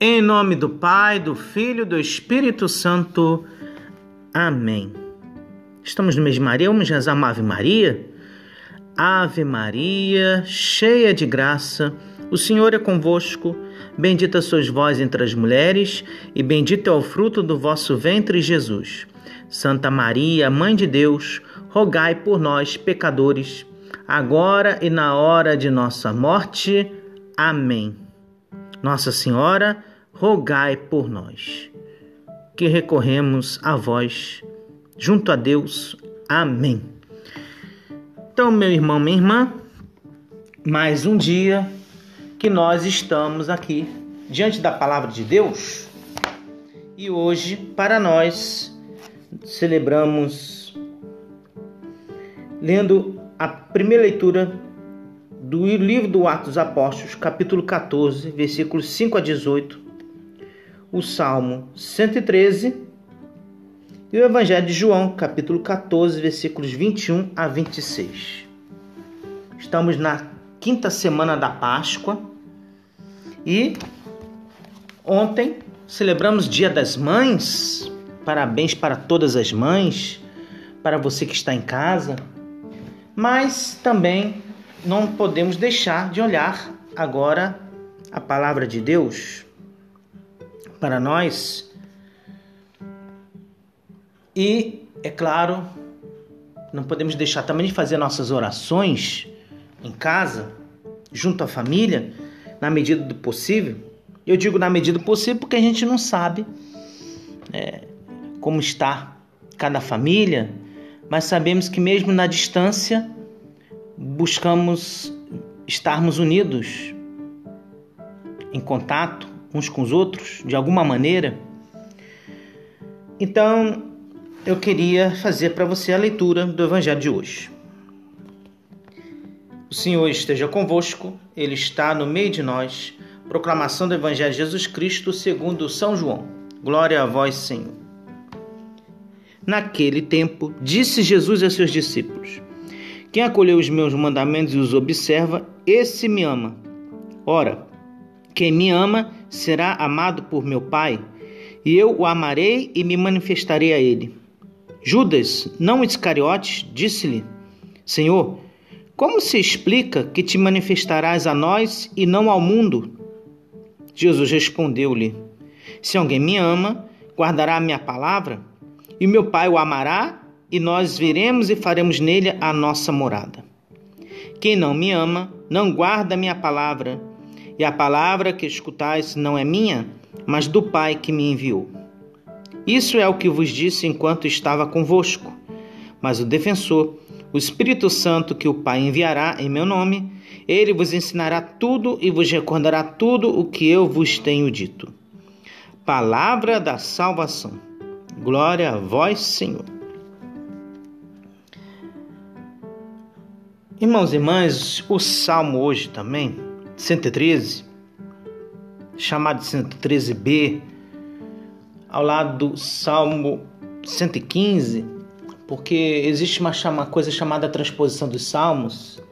Em nome do Pai, do Filho e do Espírito Santo. Amém. Estamos no mês de Maria, vamos rezar uma Ave Maria? Ave Maria, cheia de graça, o Senhor é convosco. Bendita sois vós entre as mulheres, e bendito é o fruto do vosso ventre, Jesus. Santa Maria, Mãe de Deus, rogai por nós, pecadores, agora e na hora de nossa morte. Amém. Nossa Senhora, rogai por nós, que recorremos a vós, junto a Deus. Amém. Então, meu irmão, minha irmã, mais um dia que nós estamos aqui diante da palavra de Deus e hoje, para nós, celebramos lendo a primeira leitura do livro do Atos dos Apóstolos, capítulo 14, versículos 5 a 18, o Salmo 113 e o Evangelho de João, capítulo 14, versículos 21 a 26. Estamos na quinta semana da Páscoa e ontem celebramos Dia das Mães. Parabéns para todas as mães, para você que está em casa. Mas também não podemos deixar de olhar agora a palavra de Deus para nós. E, é claro, não podemos deixar também de fazer nossas orações em casa, junto à família, na medida do possível. Eu digo na medida do possível porque a gente não sabe é, como está cada família, mas sabemos que mesmo na distância buscamos estarmos unidos, em contato uns com os outros, de alguma maneira. Então, eu queria fazer para você a leitura do Evangelho de hoje. O Senhor esteja convosco, Ele está no meio de nós. Proclamação do Evangelho de Jesus Cristo segundo São João. Glória a vós, Senhor. Naquele tempo, disse Jesus a seus discípulos: quem acolheu os meus mandamentos e os observa, esse me ama. Ora, quem me ama será amado por meu Pai, e eu o amarei e me manifestarei a ele. Judas, não Iscariotes, disse-lhe: Senhor, como se explica que te manifestarás a nós e não ao mundo? Jesus respondeu-lhe: Se alguém me ama, guardará a minha palavra, e meu Pai o amará e nós viremos e faremos nele a nossa morada. Quem não me ama, não guarda minha palavra, e a palavra que escutais não é minha, mas do Pai que me enviou. Isso é o que vos disse enquanto estava convosco. Mas o defensor, o Espírito Santo que o Pai enviará em meu nome, ele vos ensinará tudo e vos recordará tudo o que eu vos tenho dito. Palavra da salvação. Glória a vós, Senhor. Irmãos e irmãs, o salmo hoje também, 113, chamado de 113b, ao lado do salmo 115, porque existe uma, uma coisa chamada transposição dos salmos.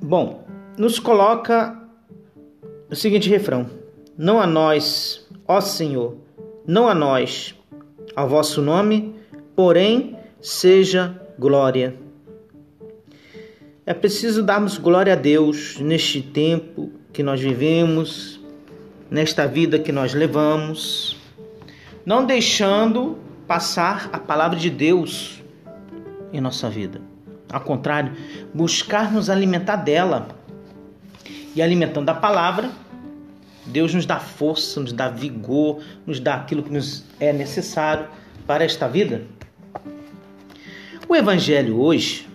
Bom, nos coloca o seguinte refrão: Não a nós, ó Senhor, não a nós, ao vosso nome, porém seja glória é preciso darmos glória a Deus neste tempo que nós vivemos, nesta vida que nós levamos, não deixando passar a palavra de Deus em nossa vida. Ao contrário, buscar nos alimentar dela. E alimentando a palavra, Deus nos dá força, nos dá vigor, nos dá aquilo que nos é necessário para esta vida. O Evangelho hoje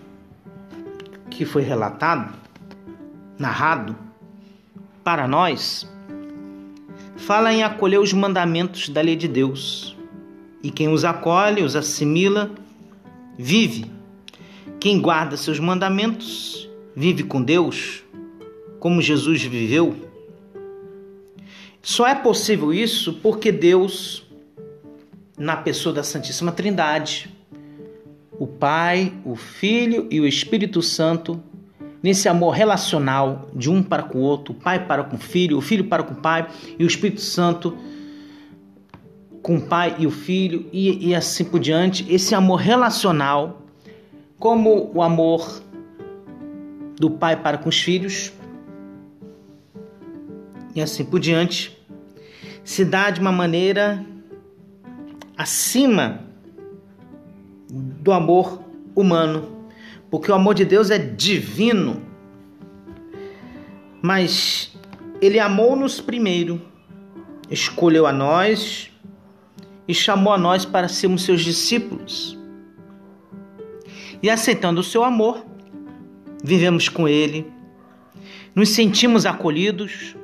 que foi relatado, narrado para nós, fala em acolher os mandamentos da lei de Deus. E quem os acolhe, os assimila, vive. Quem guarda seus mandamentos, vive com Deus, como Jesus viveu. Só é possível isso porque Deus, na pessoa da Santíssima Trindade, o Pai, o Filho e o Espírito Santo nesse amor relacional de um para com o outro, o pai para com o filho, o filho para com o pai e o Espírito Santo com o pai e o filho e, e assim por diante. Esse amor relacional, como o amor do pai para com os filhos e assim por diante, se dá de uma maneira acima do amor humano porque o amor de Deus é divino. Mas ele amou-nos primeiro, escolheu a nós e chamou a nós para sermos seus discípulos. E aceitando o seu amor, vivemos com ele, nos sentimos acolhidos,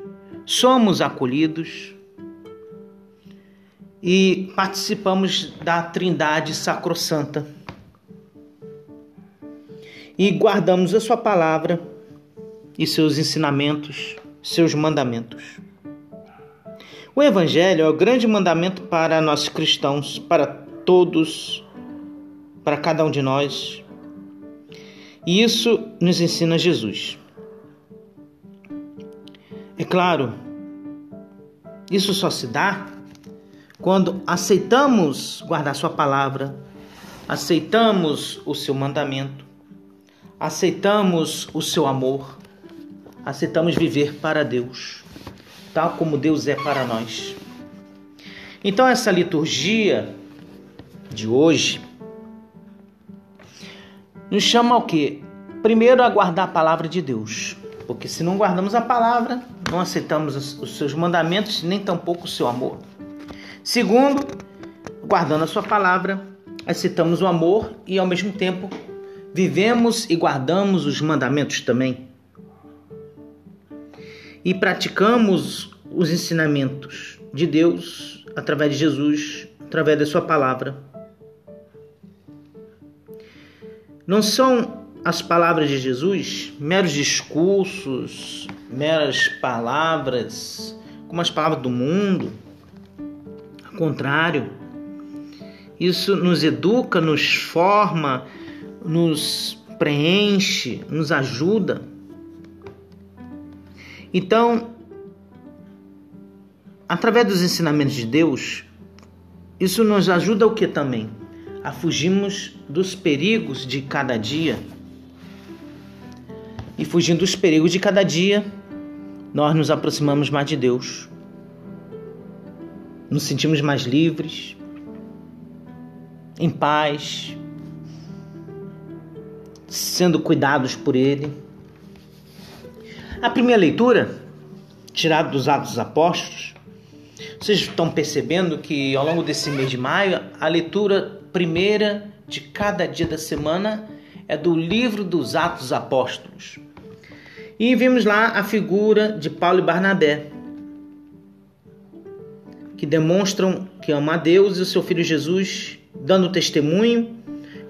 somos acolhidos e participamos da Trindade Sacrossanta e guardamos a Sua palavra e seus ensinamentos, seus mandamentos. O Evangelho é o grande mandamento para nós cristãos, para todos, para cada um de nós. E isso nos ensina Jesus. É claro, isso só se dá quando aceitamos guardar Sua palavra, aceitamos o seu mandamento aceitamos o seu amor, aceitamos viver para Deus, tal como Deus é para nós. Então, essa liturgia de hoje nos chama ao que? Primeiro, a guardar a palavra de Deus, porque se não guardamos a palavra, não aceitamos os seus mandamentos, nem tampouco o seu amor. Segundo, guardando a sua palavra, aceitamos o amor e ao mesmo tempo vivemos e guardamos os mandamentos também. E praticamos os ensinamentos de Deus através de Jesus, através da Sua palavra. Não são as palavras de Jesus meros discursos, meras palavras, como as palavras do mundo. Ao contrário, isso nos educa, nos forma, nos preenche, nos ajuda. Então, através dos ensinamentos de Deus, isso nos ajuda o que também? A fugirmos dos perigos de cada dia. E fugindo dos perigos de cada dia, nós nos aproximamos mais de Deus. Nos sentimos mais livres, em paz, sendo cuidados por Ele. A primeira leitura, tirada dos Atos dos Apóstolos, vocês estão percebendo que ao longo desse mês de maio, a leitura primeira de cada dia da semana é do livro dos Atos dos Apóstolos. E vimos lá a figura de Paulo e Barnabé, que demonstram que amam a Deus e o seu Filho Jesus, dando testemunho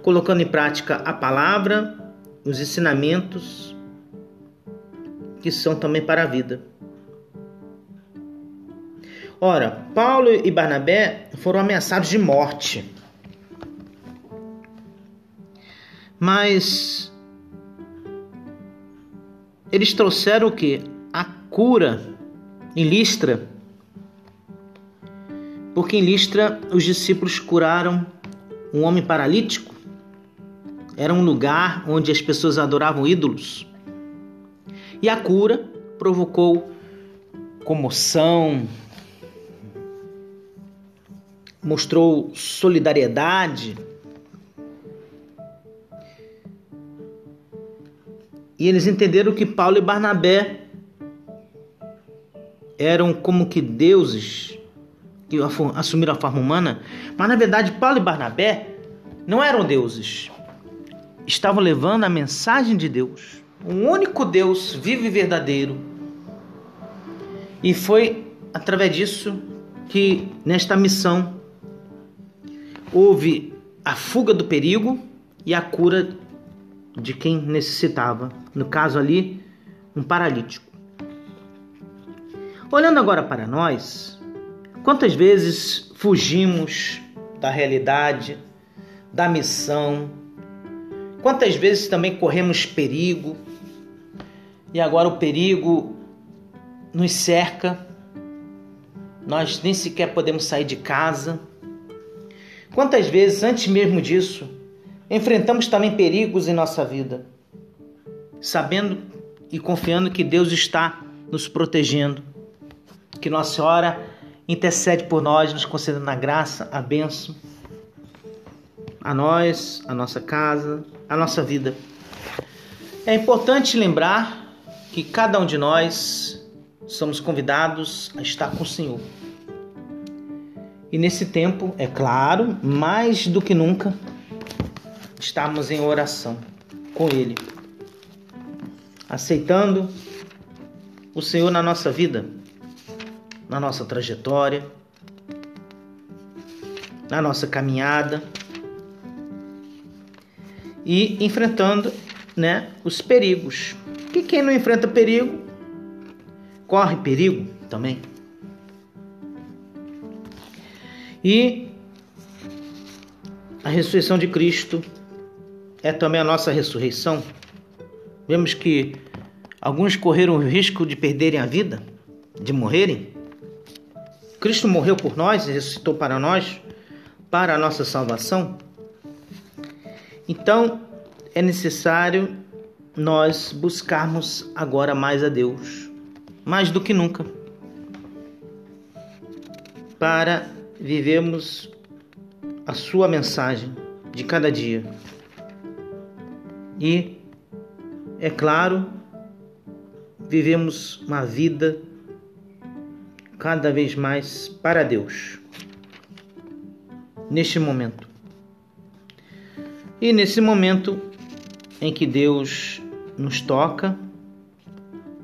colocando em prática a palavra, os ensinamentos que são também para a vida. Ora, Paulo e Barnabé foram ameaçados de morte. Mas eles trouxeram o que? A cura em Listra. Porque em Listra os discípulos curaram um homem paralítico era um lugar onde as pessoas adoravam ídolos. E a cura provocou comoção, mostrou solidariedade. E eles entenderam que Paulo e Barnabé eram como que deuses que assumiram a forma humana, mas na verdade Paulo e Barnabé não eram deuses estavam levando a mensagem de Deus, um único Deus vivo e verdadeiro. E foi através disso que nesta missão houve a fuga do perigo e a cura de quem necessitava, no caso ali, um paralítico. Olhando agora para nós, quantas vezes fugimos da realidade, da missão, Quantas vezes também corremos perigo e agora o perigo nos cerca, nós nem sequer podemos sair de casa. Quantas vezes, antes mesmo disso, enfrentamos também perigos em nossa vida, sabendo e confiando que Deus está nos protegendo, que Nossa Senhora intercede por nós, nos concedendo a graça, a bênção, a nós, a nossa casa, a nossa vida. É importante lembrar que cada um de nós somos convidados a estar com o Senhor. E nesse tempo, é claro, mais do que nunca, estamos em oração com Ele, aceitando o Senhor na nossa vida, na nossa trajetória, na nossa caminhada e enfrentando né, os perigos. Que quem não enfrenta perigo corre perigo também. E a ressurreição de Cristo é também a nossa ressurreição. Vemos que alguns correram o risco de perderem a vida, de morrerem. Cristo morreu por nós e ressuscitou para nós, para a nossa salvação. Então, é necessário nós buscarmos agora mais a Deus, mais do que nunca, para vivermos a Sua mensagem de cada dia. E, é claro, vivemos uma vida cada vez mais para Deus, neste momento. E nesse momento em que Deus nos toca,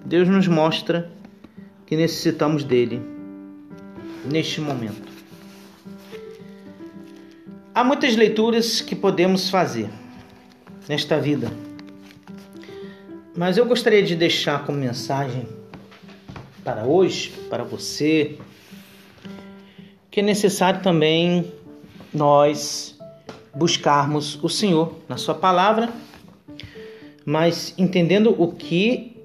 Deus nos mostra que necessitamos dele neste momento. Há muitas leituras que podemos fazer nesta vida. Mas eu gostaria de deixar como mensagem para hoje, para você, que é necessário também nós buscarmos o Senhor na Sua palavra, mas entendendo o que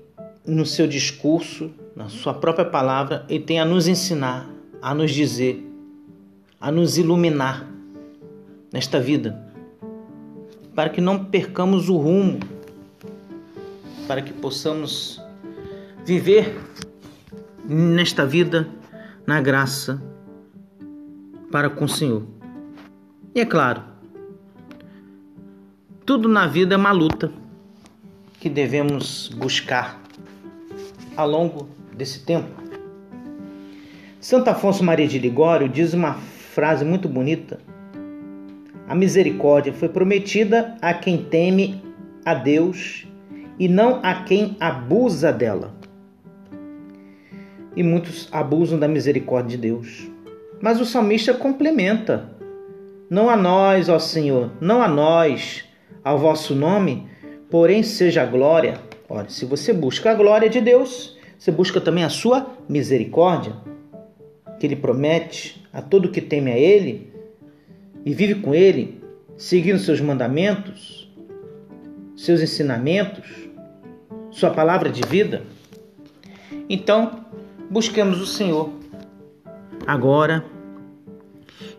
no seu discurso, na Sua própria palavra, Ele tem a nos ensinar, a nos dizer, a nos iluminar nesta vida para que não percamos o rumo, para que possamos viver nesta vida na graça para com o Senhor. E é claro, tudo na vida é uma luta que devemos buscar ao longo desse tempo. Santo Afonso Maria de Ligório diz uma frase muito bonita a misericórdia foi prometida a quem teme a Deus e não a quem abusa dela. E muitos abusam da misericórdia de Deus. Mas o salmista complementa: Não a nós, ó Senhor, não a nós, ao vosso nome, porém seja a glória. Olha, se você busca a glória de Deus, você busca também a sua misericórdia, que ele promete a todo que teme a ele e vive com Ele, seguindo seus mandamentos, seus ensinamentos, Sua palavra de vida, então busquemos o Senhor agora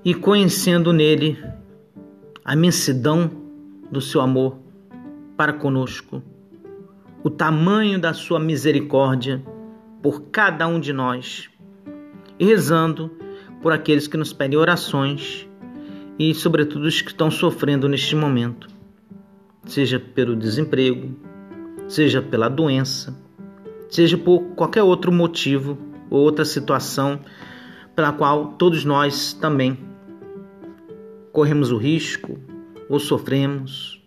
e conhecendo nele a imensidão do seu amor para conosco, o tamanho da sua misericórdia por cada um de nós, e rezando por aqueles que nos pedem orações e, sobretudo, os que estão sofrendo neste momento, seja pelo desemprego, seja pela doença, seja por qualquer outro motivo ou outra situação pela qual todos nós também corremos o risco ou sofremos.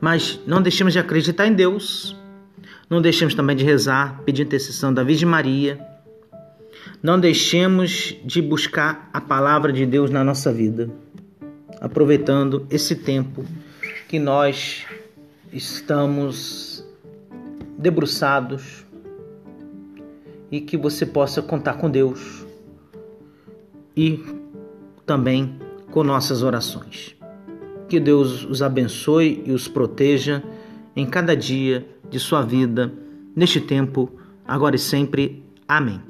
Mas não deixemos de acreditar em Deus, não deixemos também de rezar, pedir intercessão da Virgem Maria. Não deixemos de buscar a palavra de Deus na nossa vida aproveitando esse tempo que nós estamos debruçados e que você possa contar com Deus e também com nossas orações. Que Deus os abençoe e os proteja em cada dia de sua vida, neste tempo, agora e sempre. Amém.